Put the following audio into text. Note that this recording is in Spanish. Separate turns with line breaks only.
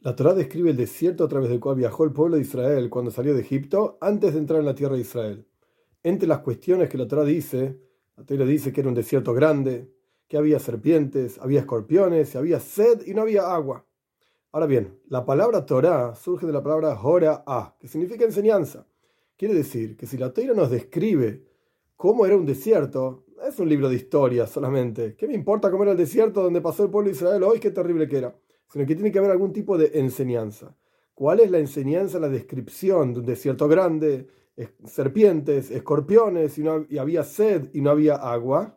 La Torá describe el desierto a través del cual viajó el pueblo de Israel cuando salió de Egipto antes de entrar en la tierra de Israel. Entre las cuestiones que la Torá dice, la Torá dice que era un desierto grande, que había serpientes, había escorpiones, había sed y no había agua. Ahora bien, la palabra Torá surge de la palabra Hora A, que significa enseñanza. Quiere decir que si la Torá nos describe cómo era un desierto, es un libro de historia solamente. ¿Qué me importa cómo era el desierto donde pasó el pueblo de Israel hoy? Qué terrible que era sino que tiene que haber algún tipo de enseñanza. ¿Cuál es la enseñanza, la descripción de un desierto grande, serpientes, escorpiones, y, no, y había sed y no había agua?